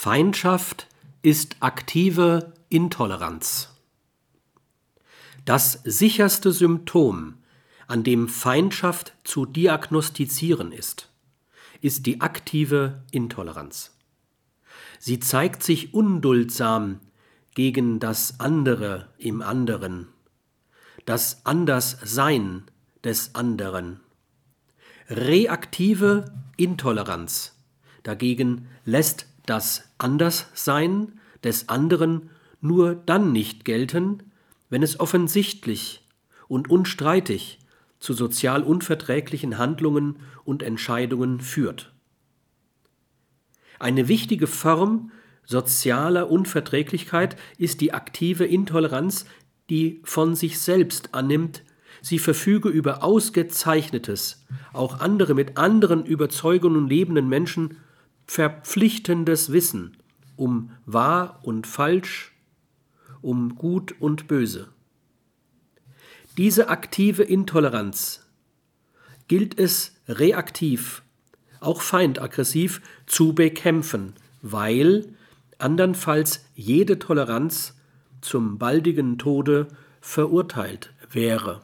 Feindschaft ist aktive Intoleranz. Das sicherste Symptom, an dem Feindschaft zu diagnostizieren ist, ist die aktive Intoleranz. Sie zeigt sich unduldsam gegen das andere im anderen, das Anderssein des anderen. Reaktive Intoleranz dagegen lässt das Anderssein des anderen nur dann nicht gelten, wenn es offensichtlich und unstreitig zu sozial unverträglichen Handlungen und Entscheidungen führt. Eine wichtige Form sozialer Unverträglichkeit ist die aktive Intoleranz, die von sich selbst annimmt, sie verfüge über ausgezeichnetes, auch andere mit anderen Überzeugungen lebenden Menschen verpflichtendes Wissen um wahr und falsch, um gut und böse. Diese aktive Intoleranz gilt es reaktiv, auch feindaggressiv zu bekämpfen, weil andernfalls jede Toleranz zum baldigen Tode verurteilt wäre.